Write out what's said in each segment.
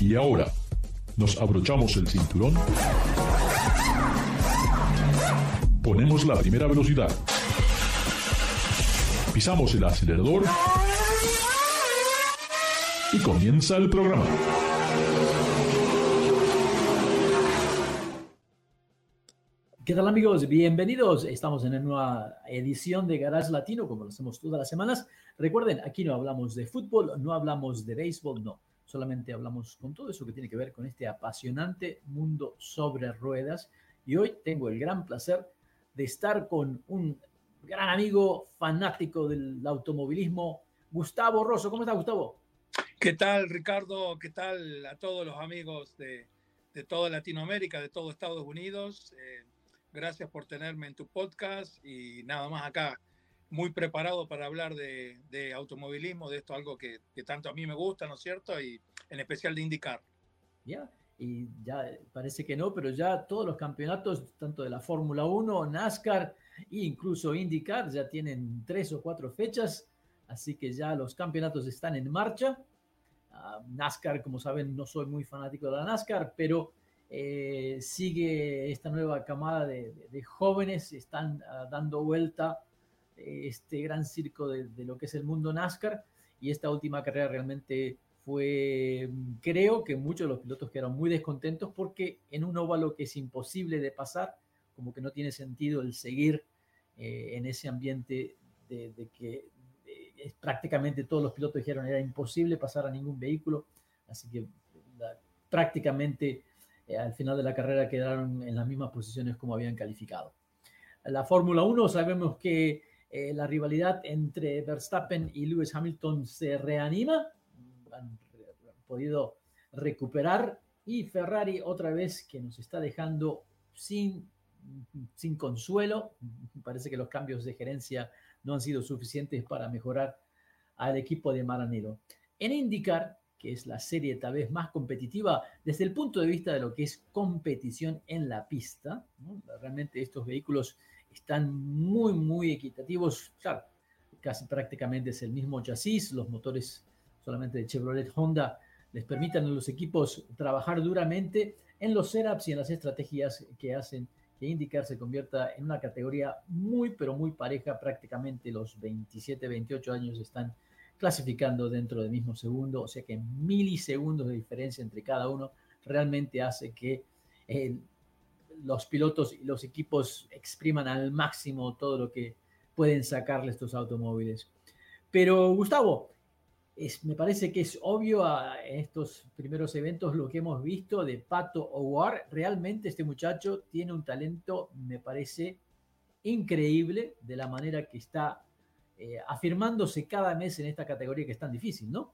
Y ahora, nos abrochamos el cinturón, ponemos la primera velocidad, pisamos el acelerador y comienza el programa. ¿Qué tal amigos? Bienvenidos. Estamos en una nueva edición de Garage Latino, como lo hacemos todas las semanas. Recuerden, aquí no hablamos de fútbol, no hablamos de béisbol, no. Solamente hablamos con todo eso que tiene que ver con este apasionante mundo sobre ruedas. Y hoy tengo el gran placer de estar con un gran amigo fanático del automovilismo, Gustavo Rosso. ¿Cómo está, Gustavo? ¿Qué tal, Ricardo? ¿Qué tal a todos los amigos de, de toda Latinoamérica, de todo Estados Unidos? Eh, Gracias por tenerme en tu podcast y nada más acá, muy preparado para hablar de, automovilismo, de esto algo que, tanto a mí me gusta, ¿no es cierto? Y en especial de indicar. Ya, y ya parece que no, pero ya todos los campeonatos, tanto de la Fórmula 1, NASCAR e incluso IndyCar, ya tienen tres o cuatro fechas, así que ya los campeonatos están en marcha. Ah, NASCAR, como saben, no soy muy fanático de la NASCAR, pero eh, sigue esta nueva camada de, jóvenes, están ah, dando vuelta este gran circo de, lo que es el mundo NASCAR y esta última carrera realmente fue, creo que muchos de los pilotos quedaron muy descontentos porque en un óvalo que es imposible de pasar, como que no tiene sentido el seguir eh, en ese ambiente de, que prácticamente todos los pilotos dijeron era imposible pasar a ningún vehículo, así que prácticamente eh, al final de la carrera quedaron en las mismas posiciones como habían calificado. La Fórmula 1 sabemos que eh, la rivalidad entre Verstappen y Lewis Hamilton se reanima, han, podido recuperar y Ferrari otra vez que nos está dejando sin, sin consuelo. Parece que los cambios de gerencia no han sido suficientes para mejorar al equipo de Maranello. En indicar que es la serie tal vez más competitiva desde el punto de vista de lo que es competición en la pista. Realmente estos vehículos están muy, muy equitativos. Claro, casi prácticamente es el mismo chasis, los motores solamente de Chevrolet Honda les permiten a los equipos trabajar duramente en los setups y en las estrategias que hacen que IndyCar se convierta en una categoría muy, pero muy pareja. Prácticamente los 27, 28 años están clasificando dentro del mismo segundo, o sea que milisegundos de diferencia entre cada uno realmente hace que eh, los pilotos y los equipos expriman al máximo todo lo que pueden sacarle estos automóviles. Pero Gustavo, es, me parece que es obvio a, en estos primeros eventos lo que hemos visto de Pato O'War. Realmente este muchacho tiene un talento, me parece, increíble de la manera que está eh, afirmándose cada mes en esta categoría que es tan difícil, ¿no?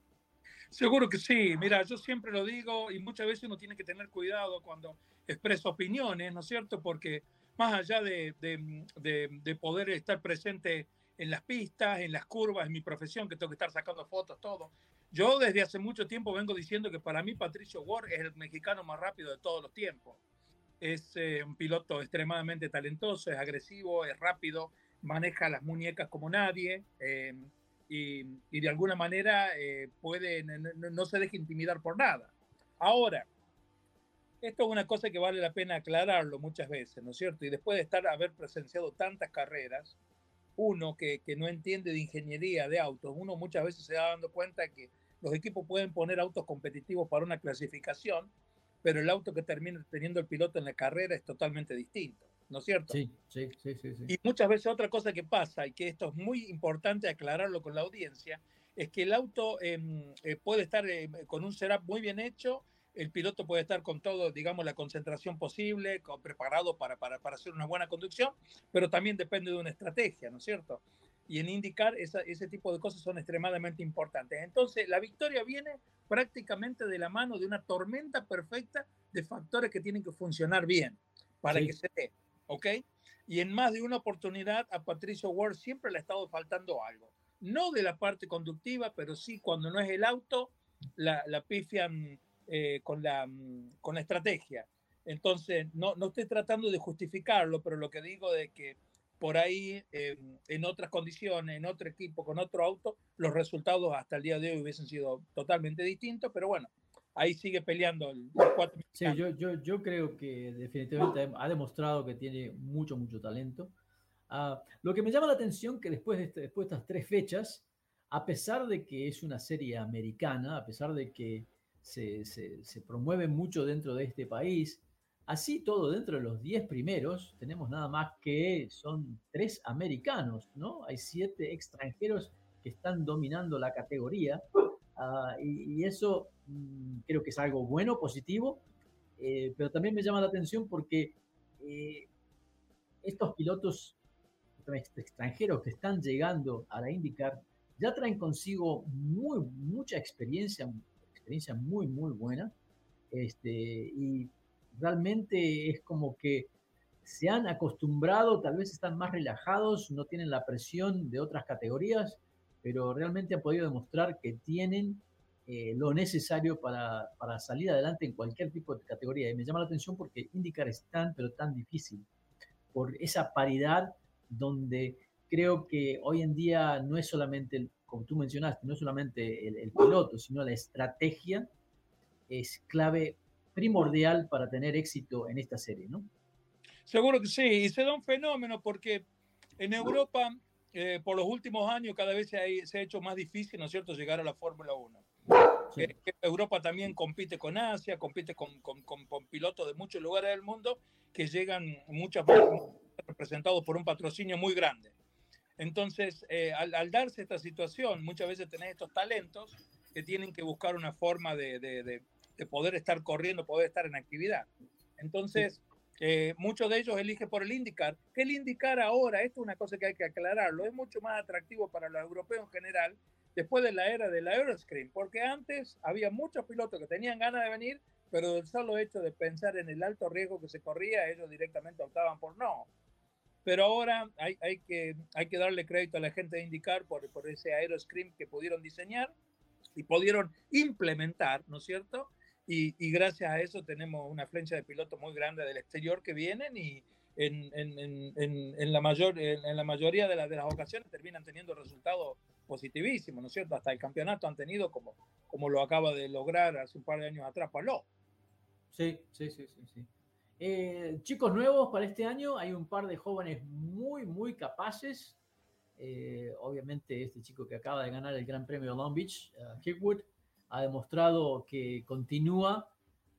Seguro que sí. Mira, yo siempre lo digo y muchas veces uno tiene que tener cuidado cuando expresa opiniones, ¿no es cierto? Porque más allá de, de, poder estar presente en las pistas, en las curvas, en mi profesión, que tengo que estar sacando fotos, todo. Yo desde hace mucho tiempo vengo diciendo que para mí Patricio Ward es el mexicano más rápido de todos los tiempos. Es eh, un piloto extremadamente talentoso, es agresivo, es rápido, maneja las muñecas como nadie eh, y, de alguna manera eh, puede, no, se deja intimidar por nada. Ahora, esto es una cosa que vale la pena aclararlo muchas veces, ¿no es cierto? Y después de estar, haber presenciado tantas carreras, uno que, no entiende de ingeniería de autos, uno muchas veces se va dando cuenta que los equipos pueden poner autos competitivos para una clasificación, pero el auto que termina teniendo el piloto en la carrera es totalmente distinto. ¿No es cierto? Sí, sí, sí, sí, Y muchas veces otra cosa que pasa, y que esto es muy importante aclararlo con la audiencia, es que el auto em, eh, puede estar em, con un setup muy bien hecho, el piloto puede estar con todo, digamos, la concentración posible, preparado para, para, para, hacer una buena conducción, pero también depende de una estrategia, ¿no es cierto? Y en indicar ese tipo de cosas son extremadamente importantes. Entonces, la victoria viene prácticamente de la mano de una tormenta perfecta de factores que tienen que funcionar bien para que se dé. ¿Ok? Y en más de una oportunidad a Patricio Ward siempre le ha estado faltando algo. No de la parte conductiva, pero sí cuando no es el auto, la, la pifian eh, con, la, con la estrategia. Entonces, no, no estoy tratando de justificarlo, pero lo que digo es que por ahí, eh, en otras condiciones, en otro equipo, con otro auto, los resultados hasta el día de hoy hubiesen sido totalmente distintos, pero bueno, ahí sigue peleando el cuatro. Sí, yo, yo, yo creo que definitivamente ha demostrado que tiene mucho, mucho talento. Uh, lo que me llama la atención que después de, este, después de estas tres fechas, a pesar de que es una serie americana, a pesar de que se, se, se promueve mucho dentro de este país, así todo dentro de los diez primeros, tenemos nada más que son tres americanos, ¿no? Hay siete extranjeros que están dominando la categoría uh, y, y, eso creo que es algo bueno, positivo, eh, pero también me llama la atención porque eh, estos pilotos extranjeros que están llegando a la IndyCar ya traen consigo muy, mucha experiencia, experiencia muy, muy buena. Este, y realmente es como que se han acostumbrado, tal vez están más relajados, no tienen la presión de otras categorías, pero realmente han podido demostrar que tienen eh, lo necesario para, para, salir adelante en cualquier tipo de categoría. Y me llama la atención porque IndyCar es tan, pero tan difícil, por esa paridad donde creo que hoy en día no es solamente, como tú mencionaste, no es solamente el, el piloto, sino la estrategia es clave primordial para tener éxito en esta serie, ¿no? Seguro que sí, y se da un fenómeno porque en Europa, eh, por los últimos años, cada vez se ha, se ha, hecho más difícil, ¿no es cierto?, llegar a la Fórmula 1. Europa también compite con Asia, compite con, con, pilotos de muchos lugares del mundo que llegan muchas veces representados por un patrocinio muy grande. Entonces, eh, al, darse esta situación, muchas veces tenés estos talentos que tienen que buscar una forma de poder estar corriendo, poder estar en actividad. Entonces, eh, muchos de ellos eligen por el IndyCar. Que el IndyCar ahora, esto es una cosa que hay que aclararlo, es mucho más atractivo para los europeos en general después de la era del Aeroscreen, porque antes había muchos pilotos que tenían ganas de venir, pero del solo hecho de pensar en el alto riesgo que se corría, ellos directamente optaban por no. Pero ahora hay, hay, que, hay que darle crédito a la gente de IndyCar por, por ese Aeroscreen que pudieron diseñar y pudieron implementar, ¿no es cierto? Y, y, gracias a eso tenemos una flecha de pilotos muy grande del exterior que vienen y en, en, en, en la, mayor, en, la mayoría de, la, de, las ocasiones terminan teniendo resultados positivísimos, ¿no es cierto? Hasta el campeonato han tenido como, como lo acaba de lograr hace un par de años atrás Paló. Sí, sí, sí, sí. sí. Eh, chicos nuevos para este año, hay un par de jóvenes muy, muy capaces. Eh, obviamente este chico que acaba de ganar el Gran Premio de Long Beach, uh, Kirkwood, ha demostrado que continúa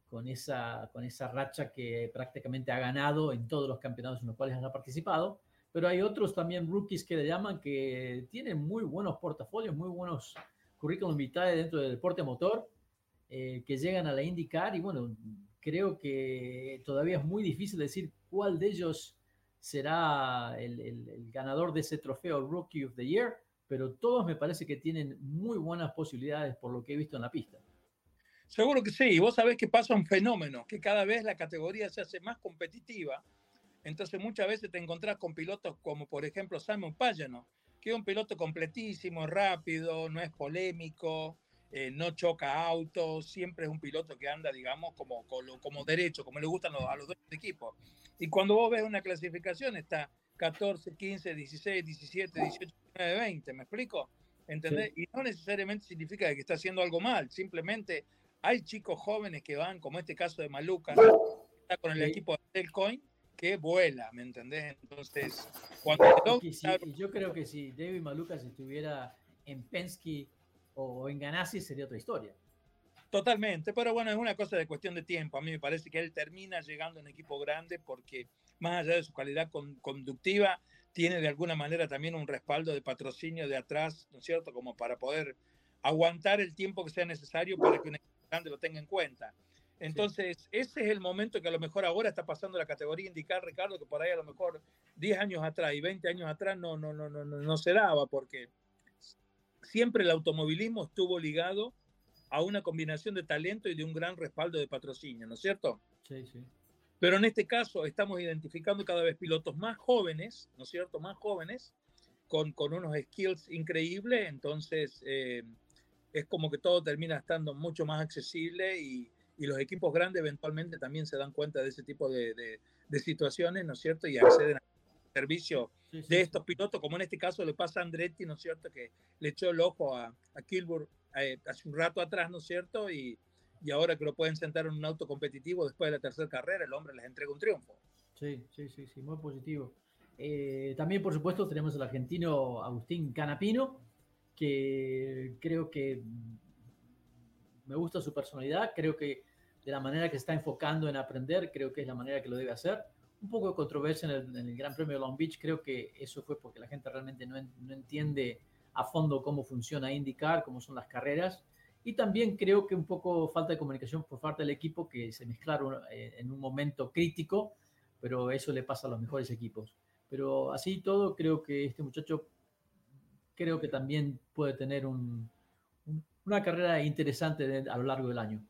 con esa, con esa racha que prácticamente ha ganado en todos los campeonatos en los cuales ha participado. Pero hay otros también rookies que le llaman que tienen muy buenos portafolios, muy buenos currículum vitae dentro del deporte motor, eh, que llegan a la IndyCar y bueno, creo que todavía es muy difícil decir cuál de ellos será el, el, el, ganador de ese trofeo Rookie of the Year, pero todos me parece que tienen muy buenas posibilidades por lo que he visto en la pista. Seguro que sí, y vos sabés que pasa un fenómeno, que cada vez la categoría se hace más competitiva, entonces muchas veces te encontrás con pilotos como por ejemplo Simon Pagano, que es un piloto completísimo, rápido, no es polémico, eh, no choca autos, siempre es un piloto que anda, digamos, como, como, como derecho, como le gustan los, a los dos equipos. Y cuando vos ves una clasificación, está 14, 15, 16, 17, 18, 19, 20, ¿me explico? ¿Entendés? Sí. Y no necesariamente significa que está haciendo algo mal, simplemente hay chicos jóvenes que van, como este caso de Maluca, que está con el sí. equipo del Coin, que vuela, ¿me entendés? Entonces, cuando... Sí, yo creo que si David Maluca estuviera en Penske o en Ganassi sería otra historia. Totalmente, pero bueno, es una cosa de cuestión de tiempo. A mí me parece que él termina llegando a un equipo grande porque más allá de su calidad con, conductiva, tiene de alguna manera también un respaldo de patrocinio de atrás, ¿no es cierto? Como para poder aguantar el tiempo que sea necesario para que un equipo grande lo tenga en cuenta. Entonces, sí. ese es el momento que a lo mejor ahora está pasando la categoría indicar, Ricardo, que por ahí a lo mejor 10 años atrás y 20 años atrás no, no, no, no, no, no se daba, porque siempre el automovilismo estuvo ligado a una combinación de talento y de un gran respaldo de patrocinio, ¿no es cierto? Sí, sí. Pero en este caso estamos identificando cada vez pilotos más jóvenes, ¿no es cierto? Más jóvenes, con, con unos skills increíbles, entonces eh, es como que todo termina estando mucho más accesible y, y, los equipos grandes eventualmente también se dan cuenta de ese tipo de, de, de situaciones, ¿no es cierto? Y acceden a servicio sí, sí, de estos pilotos, como en este caso le pasa a Andretti, ¿no es cierto? Que le echó el ojo a, a Kilburg eh, hace un rato atrás, ¿no es cierto? Y, y ahora que lo pueden sentar en un auto competitivo después de la tercera carrera, el hombre les entrega un triunfo. Sí, sí, sí, sí, muy positivo. Eh, también, por supuesto, tenemos al argentino Agustín Canapino, que creo que me gusta su personalidad, creo que de la manera que está enfocando en aprender, creo que es la manera que lo debe hacer. Un poco de controversia en el, Gran Premio de Long Beach, creo que eso fue porque la gente realmente no, no entiende a fondo cómo funciona IndyCar, cómo son las carreras. Y también creo que un poco falta de comunicación por parte del equipo que se mezclaron eh, en un momento crítico, pero eso le pasa a los mejores equipos. Pero así todo, creo que este muchacho, creo que también puede tener una carrera interesante a lo largo del año.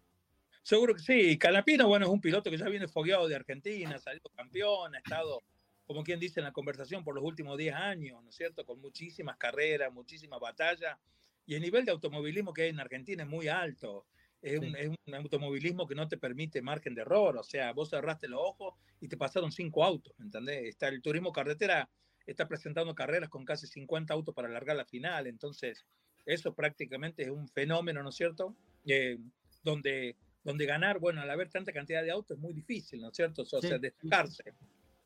Seguro que sí. Calapino, bueno, es un piloto que ya viene fogueado de Argentina, ha salido campeón, ha estado, como quien dice, en la conversación por los últimos 10 años, ¿no es cierto? Con muchísimas carreras, muchísimas batallas. Y el nivel de automovilismo que hay en Argentina es muy alto. Es, un, automovilismo que no te permite margen de error. O sea, vos cerraste los ojos y te pasaron cinco autos, ¿me entendés? Está el turismo carretera está presentando carreras con casi 50 autos para alargar la final. Entonces, eso prácticamente es un fenómeno, ¿no es cierto? Eh, donde, donde ganar, bueno, al haber tanta cantidad de autos es muy difícil, ¿no es cierto? O sea, destacarse.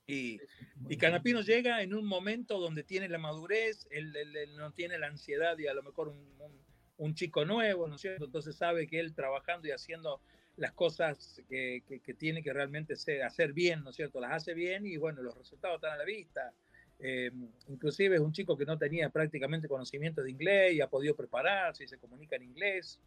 Y, y, Canapino llega en un momento donde tiene la madurez, él, no tiene la ansiedad y a lo mejor un, un, chico nuevo, ¿no es cierto? Entonces sabe que él trabajando y haciendo las cosas que, que, tiene que realmente hacer bien, ¿no es cierto? Las hace bien y bueno, los resultados están a la vista. Eh, inclusive es un chico que no tenía prácticamente conocimiento de inglés y ha podido prepararse y se comunica en inglés.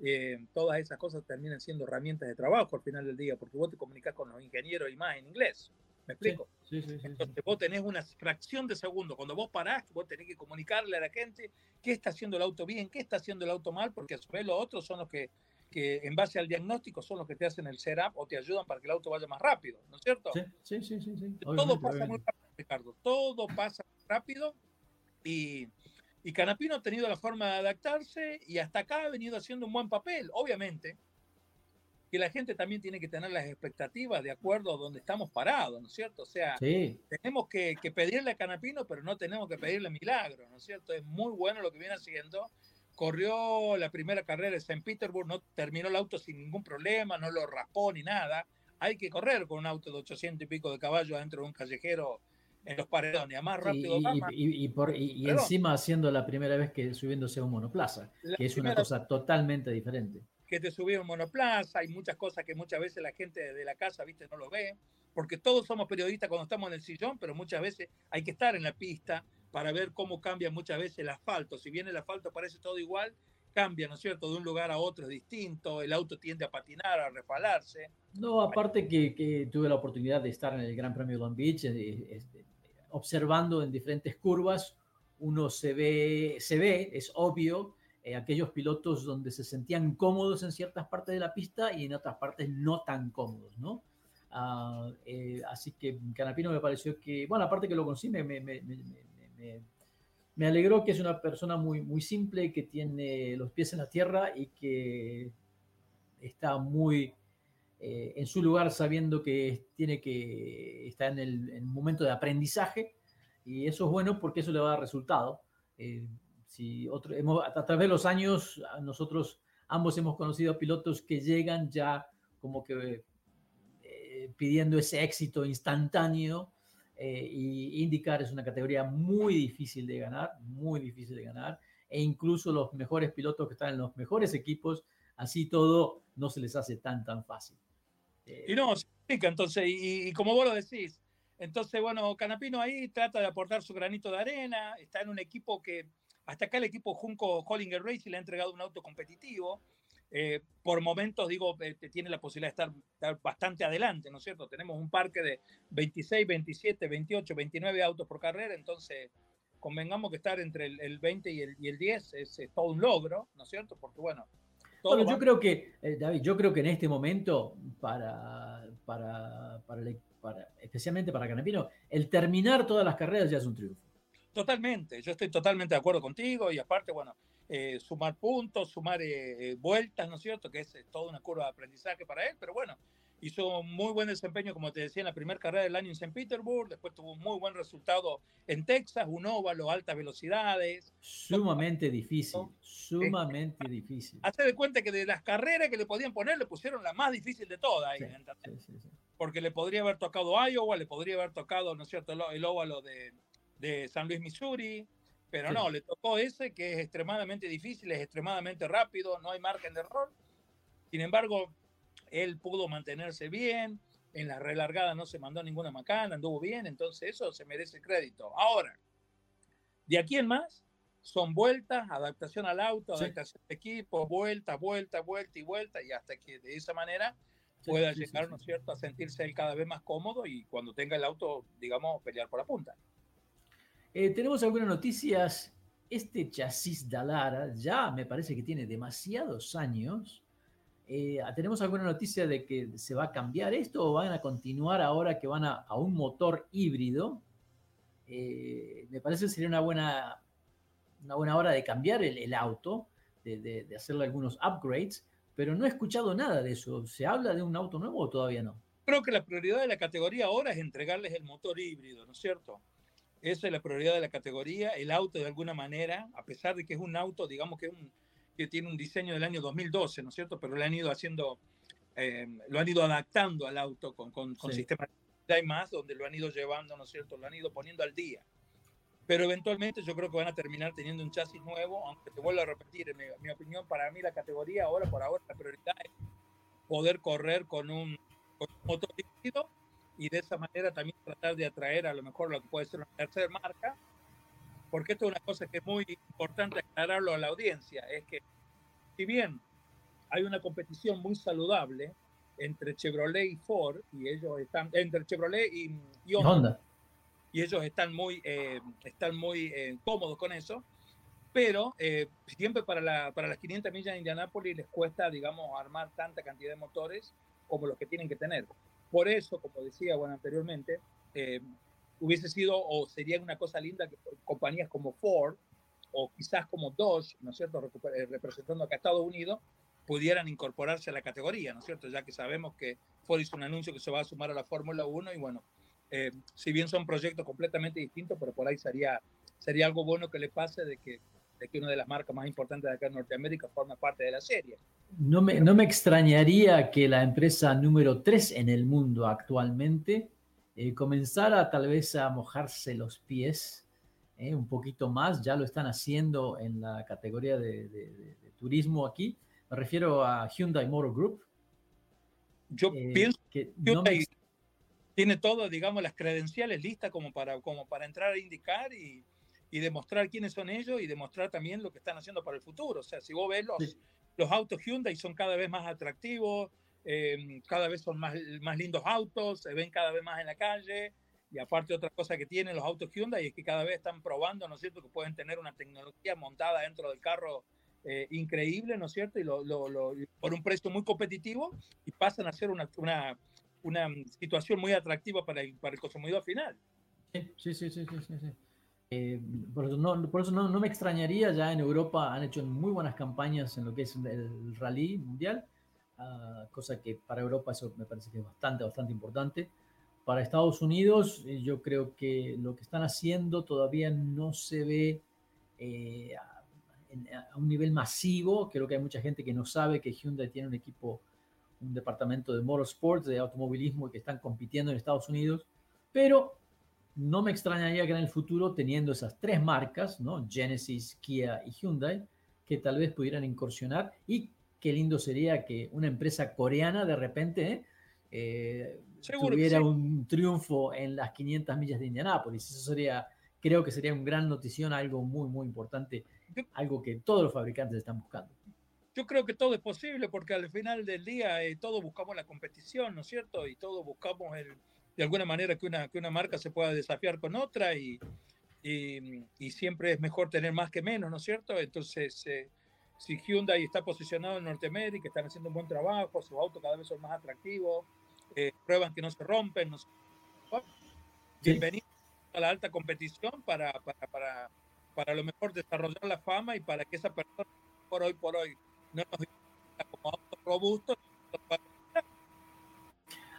Eh, todas esas cosas terminan siendo herramientas de trabajo al final del día, porque vos te comunicas con los ingenieros y más en inglés. ¿Me explico? Sí, sí, sí, Entonces vos tenés una fracción de segundo. Cuando vos parás, vos tenés que comunicarle a la gente qué está haciendo el auto bien, qué está haciendo el auto mal, porque a su vez los otros son los que, que en base al diagnóstico son los que te hacen el setup o te ayudan para que el auto vaya más rápido, ¿no es cierto? Sí, sí, sí. sí, Todo pasa muy rápido, Ricardo. Todo pasa rápido y, y Canapino ha tenido la forma de adaptarse y hasta acá ha venido haciendo un buen papel, obviamente que la gente también tiene que tener las expectativas de acuerdo a donde estamos parados, ¿no es cierto? O sea, tenemos que, pedirle a Canapino, pero no tenemos que pedirle milagro, ¿no es cierto? Es muy bueno lo que viene haciendo. Corrió la primera carrera de St. Petersburg, no terminó el auto sin ningún problema, no lo raspó ni nada. Hay que correr con un auto de 800 y pico de caballos dentro de un callejero en los paredones, a más rápido. Y, y, por, y encima haciendo la primera vez que subiéndose a un monoplaza, que es una cosa totalmente diferente que te subieron monoplaza, hay muchas cosas que muchas veces la gente de la casa, viste, no lo ve, porque todos somos periodistas cuando estamos en el sillón, pero muchas veces hay que estar en la pista para ver cómo cambia muchas veces el asfalto. Si bien el asfalto parece todo igual, cambia, ¿no es cierto? De un lugar a otro es distinto, el auto tiende a patinar, a refalarse. No, aparte que, tuve la oportunidad de estar en el Gran Premio de Long Beach, observando en diferentes curvas, uno se ve, se ve, es obvio, eh, aquellos pilotos donde se sentían cómodos en ciertas partes de la pista y en otras partes no tan cómodos, ¿no? Ah, eh, así que Canapino me pareció que, bueno, aparte que lo me, me, me, alegró que es una persona muy, muy simple, que tiene los pies en la tierra y que está muy eh, en su lugar sabiendo que tiene que estar en el, momento de aprendizaje y eso es bueno porque eso le va a dar resultado si otro, hemos, a través de los años, nosotros ambos hemos conocido pilotos que llegan ya como que eh, pidiendo ese éxito instantáneo eh, y IndyCar es una categoría muy difícil de ganar, muy difícil de ganar e incluso los mejores pilotos que están en los mejores equipos, así todo no se les hace tan tan fácil. Eh, y no, se entonces, y, y, como vos lo decís, entonces, bueno, Canapino ahí trata de aportar su granito de arena, está en un equipo que hasta acá el equipo Junco Hollinger Racing le ha entregado un auto competitivo. Eh, por momentos, digo, eh, tiene la posibilidad de estar, bastante adelante, ¿no es cierto? Tenemos un parque de 26, 27, 28, 29 autos por carrera, entonces convengamos que estar entre el, 20 y el, y el 10 es, todo un logro, ¿no es cierto? Porque bueno... Bueno, yo creo que, eh, David, yo creo que en este momento, para, para, para, especialmente para Canapino, el terminar todas las carreras ya es un triunfo. Totalmente, yo estoy totalmente de acuerdo contigo y aparte, bueno, eh, sumar puntos, sumar eh, eh, vueltas, ¿no es cierto? Que es, toda una curva de aprendizaje para él, pero bueno, hizo un muy buen desempeño, como te decía, en la primera carrera del año en St. Petersburg, después tuvo un muy buen resultado en Texas, un óvalo, altas velocidades. Sumamente difícil, sumamente difícil. Hace de cuenta que de las carreras que le podían poner, le pusieron la más difícil de todas. Porque le podría haber tocado Iowa, le podría haber tocado, ¿no es cierto?, el óvalo de, de San Luis, Missouri, pero no, le tocó ese que es extremadamente difícil, es extremadamente rápido, no hay margen de error. Sin embargo, él pudo mantenerse bien, en la relargada no se mandó ninguna macana, anduvo bien, entonces eso se merece crédito. Ahora, de aquí en más, son vueltas, adaptación al auto, adaptación al equipo, vuelta, vuelta, vuelta y vuelta, y hasta que de esa manera pueda llegar, ¿no es cierto?, a sentirse él cada vez más cómodo y cuando tenga el auto, digamos, pelear por la punta. Eh, tenemos algunas noticias. Este chasis Dalara ya me parece que tiene demasiados años eh, ¿Tenemos alguna noticia de que se va a cambiar esto o van a continuar ahora que van a, un motor híbrido? Eh, me parece que sería una buena, una buena hora de cambiar el, auto, de, hacerle algunos upgrades, pero no he escuchado nada de eso. ¿Se habla de un auto nuevo o todavía no? Creo que la prioridad de la categoría ahora es entregarles el motor híbrido, ¿no es cierto? Esa es la prioridad de la categoría. El auto, de alguna manera, a pesar de que es un auto, digamos que es un, que tiene un diseño del año 2012, ¿no es cierto? Pero lo han ido haciendo, eh, lo han ido adaptando al auto con, con, con sistemas hay más, donde lo han ido llevando, ¿no es cierto? Lo han ido poniendo al día. Pero eventualmente yo creo que van a terminar teniendo un chasis nuevo, aunque te vuelvo a repetir, en mi, opinión, para mí la categoría ahora, por ahora, la prioridad es poder correr con un, con un motor híbrido y de esa manera también tratar de atraer a lo mejor lo que puede ser una tercera marca porque esto es una cosa que es muy importante aclararlo a la audiencia, es que si bien hay una competición muy saludable entre Chevrolet y Ford, y ellos están, entre Chevrolet y, Honda, y ellos están muy, eh, están muy eh, cómodos con eso, pero eh, siempre para, la, para las 500 millas de Indianápolis les cuesta, digamos, armar tanta cantidad de motores como los que tienen que tener. Por eso, como decía bueno, anteriormente, hubiese sido o sería una cosa linda que compañías como Ford o quizás como Dodge, ¿no es cierto?, eh, representando acá a Estados Unidos, pudieran incorporarse a la categoría, ¿no es cierto?, ya que sabemos que Ford hizo un anuncio que se va a sumar a la Fórmula 1 y bueno, eh, si bien son proyectos completamente distintos, pero por ahí sería, sería algo bueno que le pase de que, de que una de las marcas más importantes de acá en Norteamérica forma parte de la serie. No me, no me extrañaría que la empresa número 3 en el mundo actualmente eh, comenzara tal vez a mojarse los pies eh, un poquito más, ya lo están haciendo en la categoría de, turismo aquí, me refiero a Hyundai Motor Group. Yo eh, pienso que Hyundai tiene todo, digamos, las credenciales listas como para, como para entrar a indicar y, y, demostrar quiénes son ellos y demostrar también lo que están haciendo para el futuro. O sea, si vos ves los, los autos Hyundai son cada vez más atractivos, Em, cada vez son más, más lindos autos, se ven cada vez más en la calle. Y aparte otra cosa que tienen los autos Hyundai es que cada vez están probando, ¿no es cierto?, que pueden tener una tecnología montada dentro del carro eh, increíble, ¿no es cierto?, y lo, lo, por un precio muy competitivo y pasan a ser una, una, una situación muy atractiva para el, para el consumidor final. Sí, sí, sí, sí, sí. sí. Eh, por eso, no, por eso no, no, me extrañaría, ya en Europa han hecho muy buenas campañas en lo que es el rally mundial Ah, cosa que para Europa eso me parece que es bastante, bastante importante. Para Estados Unidos, eh, yo creo que lo que están haciendo todavía no se ve eh, a, un nivel masivo. Creo que hay mucha gente que no sabe que Hyundai tiene un equipo, un departamento de motorsports, de automovilismo, que están compitiendo en Estados Unidos. Pero no me extrañaría que en el futuro, teniendo esas tres marcas, ¿no? Genesis, Kia y Hyundai, que tal vez pudieran incursionar y qué lindo sería que una empresa coreana de repente eh, tuviera un triunfo en las 500 millas de Indianápolis. Eso sería, creo que sería una gran notición, algo muy, muy importante, algo que todos los fabricantes están buscando. Yo creo que todo es posible porque al final del día eh, todos buscamos la competición, ¿no es cierto? Y todos buscamos el, de alguna manera que una, que una marca se pueda desafiar con otra y, y, siempre es mejor tener más que menos, ¿no es cierto? Entonces, eh, si Hyundai está posicionado en Norteamérica, están haciendo un buen trabajo, sus autos cada vez son más atractivos, eh, prueban que no se rompen. No Bienvenido a la alta competición para, para, para, para lo mejor desarrollar la fama y para que esa persona por hoy por hoy no nos como autos robustos.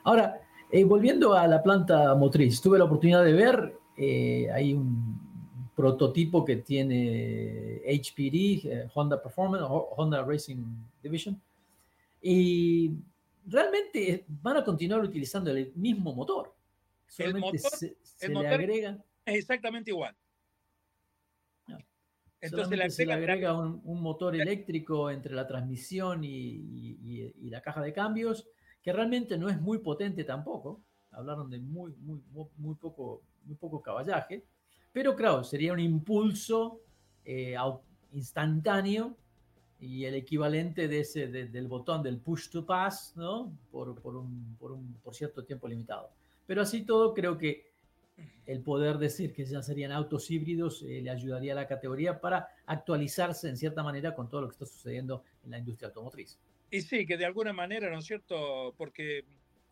Ahora, eh, volviendo a la planta motriz, tuve la oportunidad de ver, eh, hay un prototipo que tiene HPD, eh, Honda Performance, Honda Racing Division, y realmente van a continuar utilizando el mismo motor. Solamente se, le agrega. Es exactamente igual. Entonces se le agrega un, motor eléctrico entre la transmisión y, la caja de cambios, que realmente no es muy potente tampoco. Hablaron de muy, muy, muy, poco, muy poco caballaje. Pero claro, sería un impulso eh, instantáneo y el equivalente de ese, del botón del push to pass, ¿no? Por, por, un, por, un, por cierto tiempo limitado. Pero así todo, creo que el poder decir que ya serían autos híbridos eh, le ayudaría a la categoría para actualizarse en cierta manera con todo lo que está sucediendo en la industria automotriz. Y sí, que de alguna manera, ¿no es cierto? Porque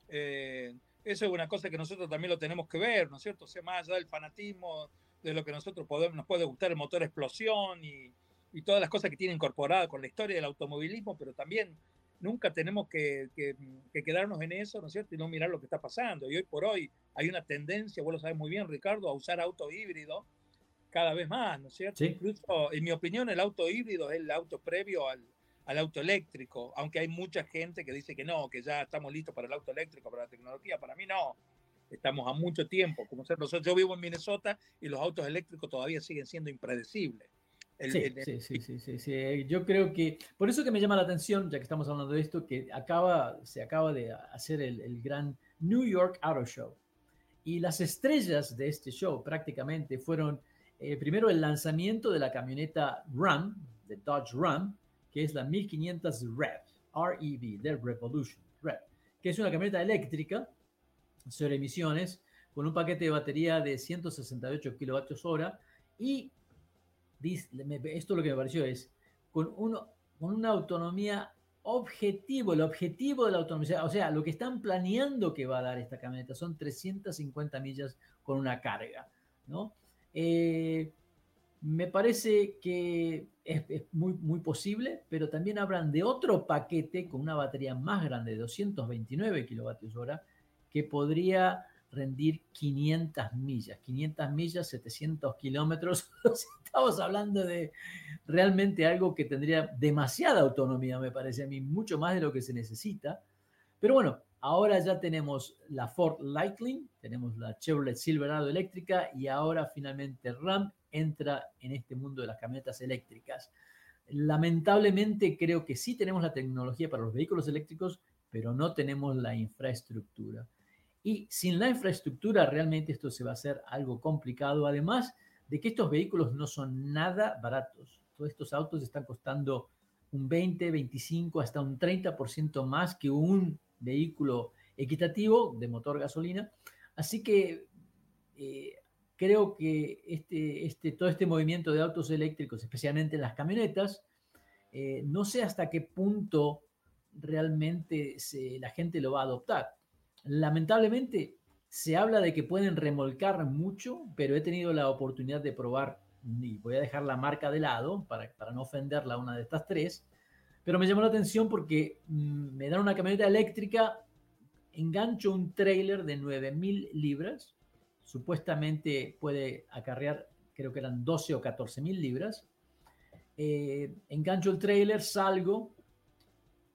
eh, eso es una cosa que nosotros también lo tenemos que ver, ¿no es cierto? O sea, más allá del fanatismo, de lo que nosotros podemos, nos puede gustar el motor explosión y, y todas las cosas que tiene incorporada con la historia del automovilismo, pero también nunca tenemos que, quedarnos en eso, ¿no es cierto? Y no mirar lo que está pasando. Y hoy por hoy hay una tendencia, vos lo sabes muy bien, Ricardo, a usar auto híbrido cada vez más, ¿no es cierto? Incluso, en mi opinión, el auto híbrido es el auto previo al, auto eléctrico, aunque hay mucha gente que dice que no, que ya estamos listos para el auto eléctrico, para la tecnología. Para mí no. Estamos a mucho tiempo. Como ser, yo vivo en Minnesota y los autos eléctricos todavía siguen siendo impredecibles sí, sí, sí, sí, Yo creo que, por eso que me llama la atención, ya que estamos hablando de esto, que acaba, se acaba de hacer el, gran New York Auto Show. Y las estrellas de este show prácticamente fueron, eh, primero, el lanzamiento de la camioneta Ram, de Dodge Ram, que es la 1500 REV, REV, de Revolution, REV, que es una camioneta eléctrica sobre emisiones con un paquete de batería de 168 kWh y esto lo que me pareció es, con, uno, con una autonomía objetivo, el objetivo de la autonomía, o sea, lo que están planeando que va a dar esta camioneta son 350 millas con una carga, ¿no? Eh, me parece que es, muy, muy posible, pero también hablan de otro paquete con una batería más grande, de 229 kilovatios hora, que podría rendir 500 millas, 500 millas, 700 kilómetros. Estamos hablando de realmente algo que tendría demasiada autonomía, me parece a mí, mucho más de lo que se necesita. Pero bueno, ahora ya tenemos la Ford Lightning, tenemos la Chevrolet Silverado eléctrica y ahora finalmente Ram entra en este mundo de las camionetas eléctricas. Lamentablemente creo que sí tenemos la tecnología para los vehículos eléctricos, pero no tenemos la infraestructura. Y sin la infraestructura realmente esto se va a hacer algo complicado, además de que estos vehículos no son nada baratos. Todos estos autos están costando un 20, 25, hasta un 30% más que un vehículo equitativo de motor gasolina. Así que eh, creo que este, este, todo este movimiento de autos eléctricos, especialmente las camionetas, eh, no sé hasta qué punto realmente la gente lo va a adoptar. Lamentablemente, se habla de que pueden remolcar mucho, pero he tenido la oportunidad de probar, y voy a dejar la marca de lado para, para no ofenderla a una de estas tres, pero me llamó la atención porque mm, me dan una camioneta eléctrica, engancho un trailer de 9.000 libras, supuestamente puede acarrear, creo que eran 12 o 14.000 libras, eh, engancho el trailer, salgo,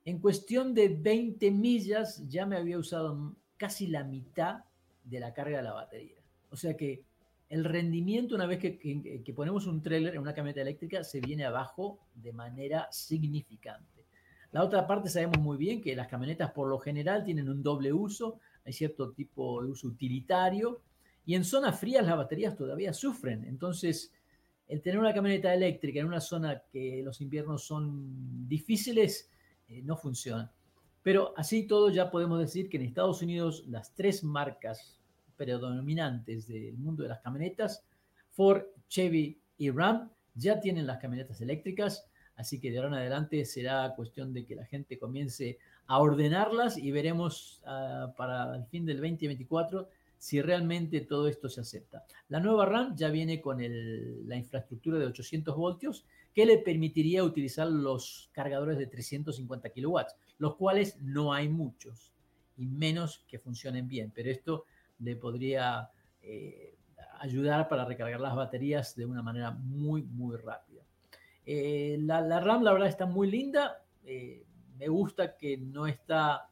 en cuestión de 20 millas ya me había usado casi la mitad de la carga de la batería. O sea que el rendimiento una vez que, ponemos un trailer en una camioneta eléctrica se viene abajo de manera significante. La otra parte sabemos muy bien que las camionetas por lo general tienen un doble uso, hay cierto tipo de uso utilitario y en zonas frías las baterías todavía sufren. Entonces, el tener una camioneta eléctrica en una zona que los inviernos son difíciles, eh, no funciona. Pero así todo ya podemos decir que en Estados Unidos las tres marcas predominantes del mundo de las camionetas, Ford, Chevy y Ram, ya tienen las camionetas eléctricas, así que de ahora en adelante será cuestión de que la gente comience a ordenarlas y veremos ah, para el fin del 2024 si realmente todo esto se acepta. La nueva RAM ya viene con la infraestructura de 800 voltios que le permitiría utilizar los cargadores de 350 kilowatts, los cuales no hay muchos. y menos que funcionen bien. Pero esto le podría eh, ayudar para recargar las baterías de una manera muy, muy rápida. Eh, la, RAM, la verdad, está muy linda. Eh, me gusta que no está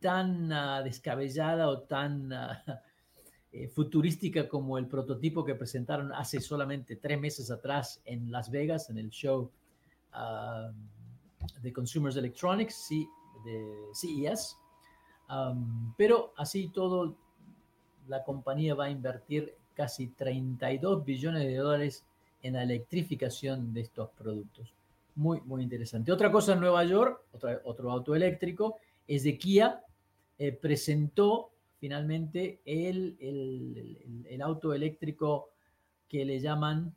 tan ah, descabellada o tan ah, futurística como el prototipo que presentaron hace solamente tres meses atrás en Las Vegas, en el show ah, de Consumers Electronics, de CES. pero así todo, la compañía va a invertir casi 32 billones de dólares en la electrificación de estos productos. Muy, muy interesante. Otra cosa en Nueva York, otro auto eléctrico, es de Kia. Eh, presentó finalmente el, el, auto eléctrico que le llaman...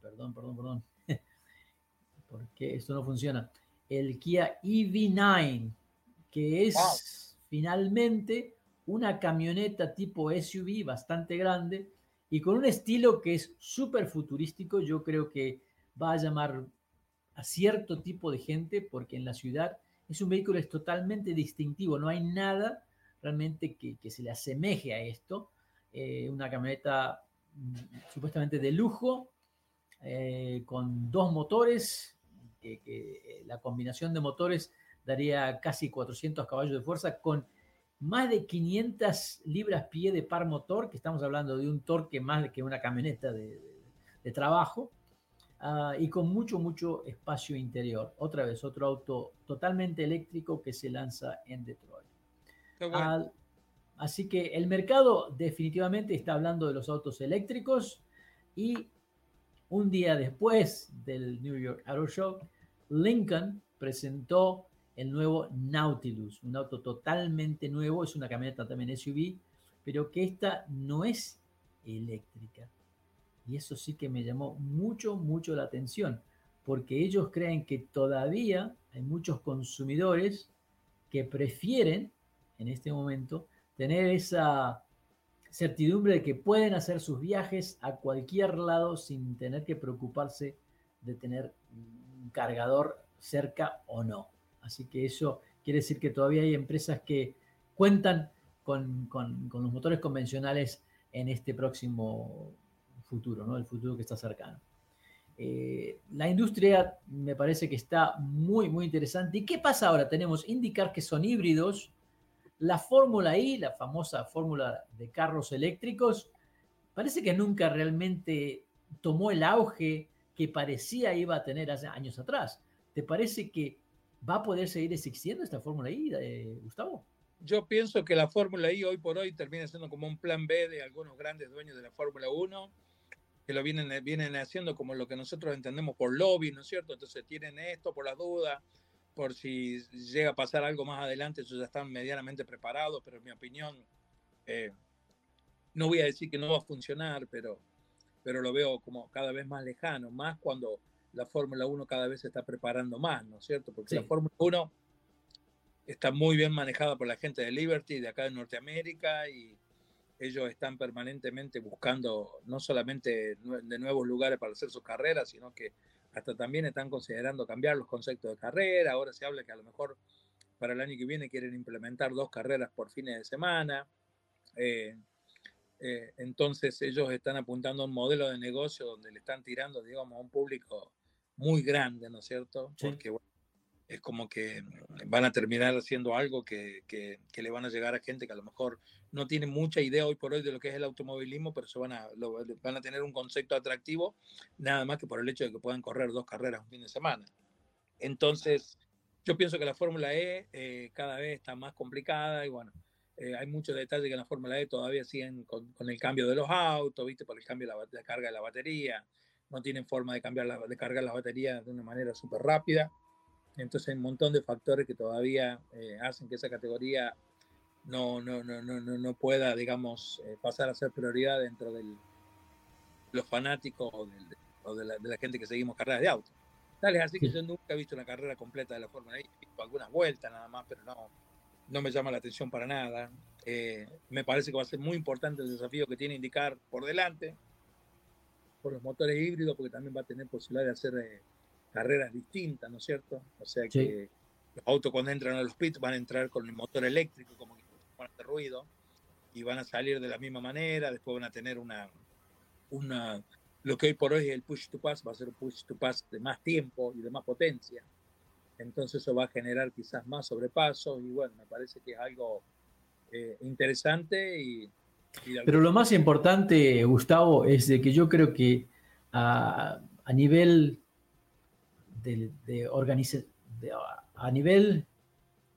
perdón, perdón, perdón. porque esto no funciona. El Kia EV9, que es finalmente una camioneta tipo SUV bastante grande y con un estilo que es súper futurístico. Yo creo que va a llamar a cierto tipo de gente porque en la ciudad es un vehículo es totalmente distintivo. No hay nada realmente que, se le asemeje a esto. Eh, una camioneta mm, supuestamente de lujo eh, con dos motores, que, que la combinación de motores daría casi 400 caballos de fuerza con más de 500 libras-pie de par motor, que estamos hablando de un torque más que una camioneta de, trabajo, ah, y con mucho, mucho espacio interior. Otra vez, otro auto totalmente eléctrico que se lanza en Detroit. así que el mercado definitivamente está hablando de los autos eléctricos y un día después del New York Auto Show, Lincoln presentó el nuevo Nautilus, un auto totalmente nuevo, es una camioneta también SUV, pero que esta no es eléctrica. Y eso sí que me llamó mucho, mucho la atención, porque ellos creen que todavía hay muchos consumidores que prefieren, en este momento, tener esa certidumbre de que pueden hacer sus viajes a cualquier lado sin tener que preocuparse de tener un cargador cerca o no. Así que eso quiere decir que todavía hay empresas que cuentan con, los motores convencionales en este próximo futuro, ¿no? el futuro que está cercano. Eh, la industria me parece que está muy, muy interesante. ¿Y qué pasa ahora? Tenemos indicar que son híbridos. La Fórmula I, la famosa fórmula de carros eléctricos, parece que nunca realmente tomó el auge que parecía iba a tener hace años atrás. ¿Te parece que ¿Va a poder seguir existiendo esta Fórmula I, eh, Gustavo? Yo pienso que la Fórmula I hoy por hoy termina siendo como un plan B de algunos grandes dueños de la Fórmula 1, que lo vienen, vienen haciendo como lo que nosotros entendemos por lobby, ¿no es cierto? Entonces tienen esto por las dudas, por si llega a pasar algo más adelante, ellos ya están medianamente preparados, pero en mi opinión, eh, no voy a decir que no va a funcionar, pero, pero lo veo como cada vez más lejano, más cuando la Fórmula 1 cada vez se está preparando más, ¿no es cierto? Porque la Fórmula 1 está muy bien manejada por la gente de Liberty, de acá de Norteamérica, y ellos están permanentemente buscando no solamente de nuevos lugares para hacer sus carreras, sino que hasta también están considerando cambiar los conceptos de carrera. Ahora se habla que a lo mejor para el año que viene quieren implementar dos carreras por fines de semana. Eh, eh, entonces ellos están apuntando a un modelo de negocio donde le están tirando, digamos, a un público muy grande, ¿no es cierto? Porque es como que van a terminar haciendo algo que, que, le van a llegar a gente que a lo mejor no tiene mucha idea hoy por hoy de lo que es el automovilismo, pero se van a, van a tener un concepto atractivo, nada más que por el hecho de que puedan correr dos carreras un fin de semana. Entonces, yo pienso que la Fórmula E eh, cada vez está más complicada y bueno, eh, hay muchos detalles que en la Fórmula E todavía siguen con, con, el cambio de los autos, ¿viste? Por el cambio de la, de carga de la batería no tienen forma de, cambiar la, de cargar las baterías de una manera súper rápida. Entonces hay un montón de factores que todavía eh, hacen que esa categoría no, no, no, no, no pueda, digamos, eh, pasar a ser prioridad dentro de los fanáticos o, de, la, gente que seguimos carreras de auto. Tal es así que yo nunca he visto una carrera completa de la Fórmula 1, he visto algunas vueltas nada más, pero no, no me llama la atención para nada. Eh, me parece que va a ser muy importante el desafío que tiene indicar por delante por los motores híbridos, porque también va a tener posibilidad de hacer carreras distintas, ¿no es cierto? O sea que los autos cuando entran a los pits van a entrar con el motor eléctrico, como que van a hacer ruido, y van a salir de la misma manera, después van a tener una, una, lo que hoy por hoy es el push to pass, va a ser un push to pass de más tiempo y de más potencia. Entonces eso va a generar quizás más sobrepasos y bueno, me parece que es algo eh, interesante y, Pero lo más importante, Gustavo, es de que yo creo que a, a nivel de, de, a nivel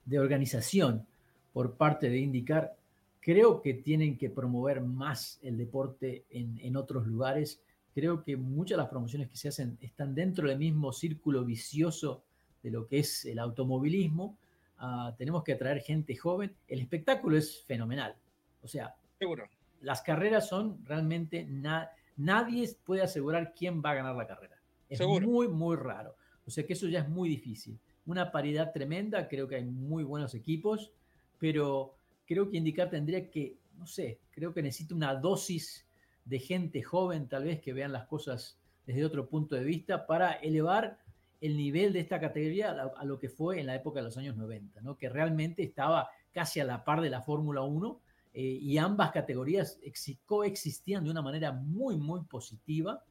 de organización por parte de Indicar, creo que tienen que promover más el deporte en, en, otros lugares. Creo que muchas de las promociones que se hacen están dentro del mismo círculo vicioso de lo que es el automovilismo. Uh, tenemos que atraer gente joven. El espectáculo es fenomenal. O sea, Seguro. las carreras son realmente... Na nadie puede asegurar quién va a ganar la carrera. Es Seguro. muy, muy raro. O sea que eso ya es muy difícil. Una paridad tremenda, creo que hay muy buenos equipos, pero creo que indicar tendría que, no sé, creo que necesita una dosis de gente joven tal vez que vean las cosas desde otro punto de vista para elevar el nivel de esta categoría a, lo que fue en la época de los años 90, ¿no? que realmente estaba casi a la par de la Fórmula 1 eh, y ambas categorías coexistían de una manera muy, muy positiva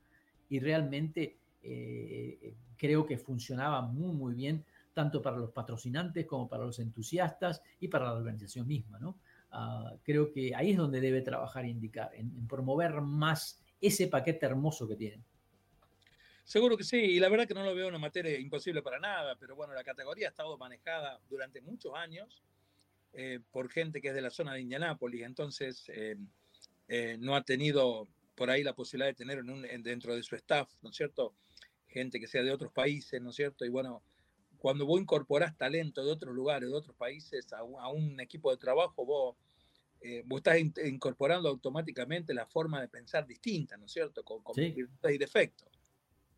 y realmente eh, creo que funcionaba muy, muy bien, tanto para los patrocinantes como para los entusiastas y para la organización misma. ¿no? Uh, creo que ahí es donde debe trabajar e indicar, en, promover más ese paquete hermoso que tienen. Seguro que sí, y la verdad que no lo veo una materia imposible para nada, pero bueno, la categoría ha estado manejada durante muchos años eh, por gente que es de la zona de Indianápolis, entonces eh, eh, no ha tenido por ahí la posibilidad de tener dentro de su staff, ¿no es cierto? Gente que sea de otros países, ¿no es cierto? Y bueno, cuando vos incorporás talento de otros lugares, de otros países, a un, a un equipo de trabajo, vos, eh, vos estás in, incorporando automáticamente la forma de pensar distinta, ¿no es cierto? Con, con Sí. virtudes y defectos.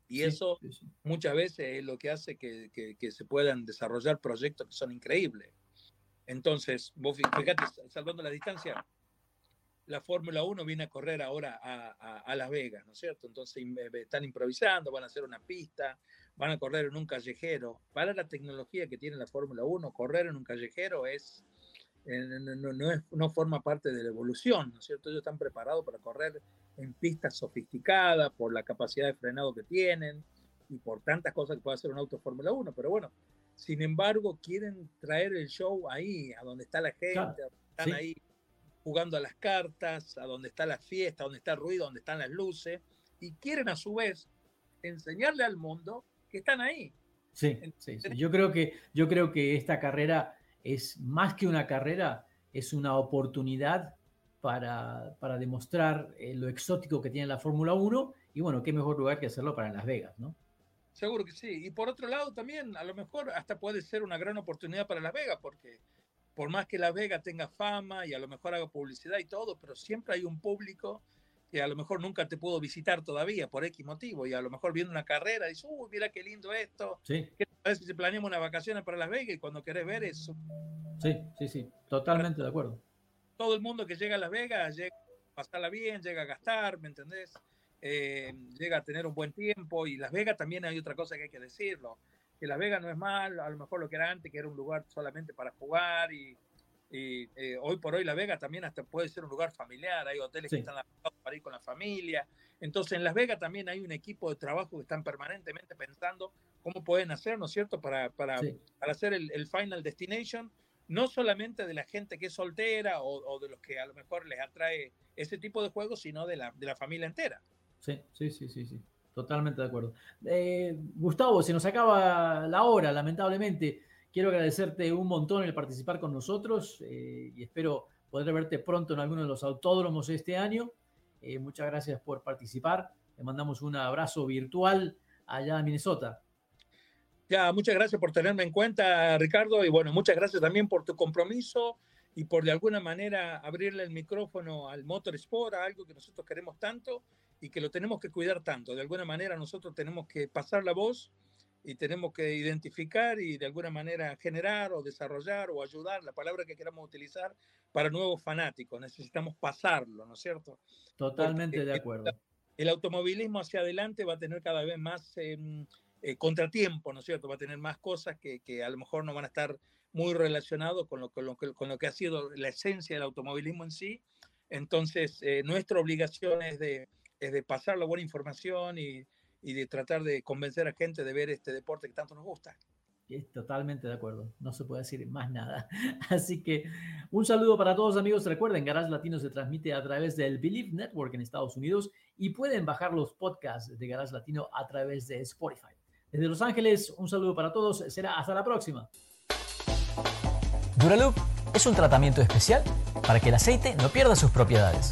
Y Sí, eso sí, muchas veces es lo que hace que, que, que se puedan desarrollar proyectos que son increíbles. Entonces, vos fíjate, salvando la distancia, la Fórmula 1 viene a correr ahora a, a- a Las Vegas, ¿no es cierto? Entonces eh, están improvisando, van a hacer una pista, van a correr en un callejero. Para la tecnología que tiene la Fórmula 1, correr en un callejero es, eh, no, no- no es, no forma parte de la evolución, ¿no es cierto? Ellos están preparados para correr en pistas sofisticadas por la capacidad de frenado que tienen y por tantas cosas que puede hacer un auto Fórmula 1, pero bueno, sin embargo, quieren traer el show ahí, a donde está la gente, Claro, están sí. ahí jugando a las cartas, a donde está la fiesta, donde está el ruido, donde están las luces, y quieren a su vez enseñarle al mundo que están ahí. Sí, sí, sí. Yo creo que yo creo que esta carrera es más que una carrera, es una oportunidad para, para demostrar eh, lo exótico que tiene la Fórmula 1 y bueno, qué mejor lugar que hacerlo para Las Vegas, ¿no? Seguro que sí. Y por otro lado también, a lo mejor hasta puede ser una gran oportunidad para Las Vegas, porque por más que Las Vegas tenga fama y a lo mejor haga publicidad y todo, pero siempre hay un público que a lo mejor nunca te pudo visitar todavía por X motivo y a lo mejor viendo una carrera dice, uy, mira qué lindo esto. Sí, ¿Qué parece si planeamos unas vacaciones para Las Vegas y cuando querés ver eso? sí, sí, sí, totalmente de acuerdo. Todo el mundo que llega a Las Vegas llega a pasarla bien, llega a gastar, ¿me entendés? Eh, llega a tener un buen tiempo y Las Vegas también hay otra cosa que hay que decirlo, que Las Vegas no es mal, a lo mejor lo que era antes, que era un lugar solamente para jugar y, y eh, hoy por hoy Las Vegas también hasta puede ser un lugar familiar, hay hoteles Sí. que están adaptados para ir con la familia, entonces en Las Vegas también hay un equipo de trabajo que están permanentemente pensando cómo pueden hacer, ¿no es cierto?, para, para, Sí, para hacer el, el Final Destination, no solamente de la gente que es soltera o, o de los que a lo mejor les atrae ese tipo de juegos, sino de la, de la familia entera. sí, sí, sí, sí, sí, totalmente de acuerdo. Eh, Gustavo, se nos acaba la hora, lamentablemente. Quiero agradecerte un montón el participar con nosotros eh, y espero poder verte pronto en alguno de los autódromos este año. Eh, muchas gracias por participar. Le mandamos un abrazo virtual allá en Minnesota. Ya, muchas gracias por tenerme en cuenta, Ricardo, y bueno, muchas gracias también por tu compromiso y por de alguna manera abrirle el micrófono al Motorsport, algo que nosotros queremos tanto y que lo tenemos que cuidar tanto. De alguna manera nosotros tenemos que pasar la voz y tenemos que identificar y de alguna manera generar o desarrollar o ayudar, la palabra que queramos utilizar, para nuevos fanáticos. Necesitamos pasarlo, ¿no es cierto? Totalmente Porque de acuerdo. El automovilismo hacia adelante va a tener cada vez más... Eh, eh, contratiempo, ¿no es cierto? Va a tener más cosas que, que, a lo mejor no van a estar muy relacionados con lo, con lo, con lo que ha sido la esencia del automovilismo en sí. Entonces, eh, nuestra obligación es de, es de pasar la buena información y, y de tratar de convencer a gente de ver este deporte que tanto nos gusta. Totalmente de acuerdo, no se puede decir más nada. Así que un saludo para todos amigos. Recuerden, Garage Latino se transmite a través del Believe Network en Estados Unidos y pueden bajar los podcasts de Garage Latino a través de Spotify. Desde Los Ángeles, un saludo para todos. Será hasta la próxima. Duraloop es un tratamiento especial para que el aceite no pierda sus propiedades.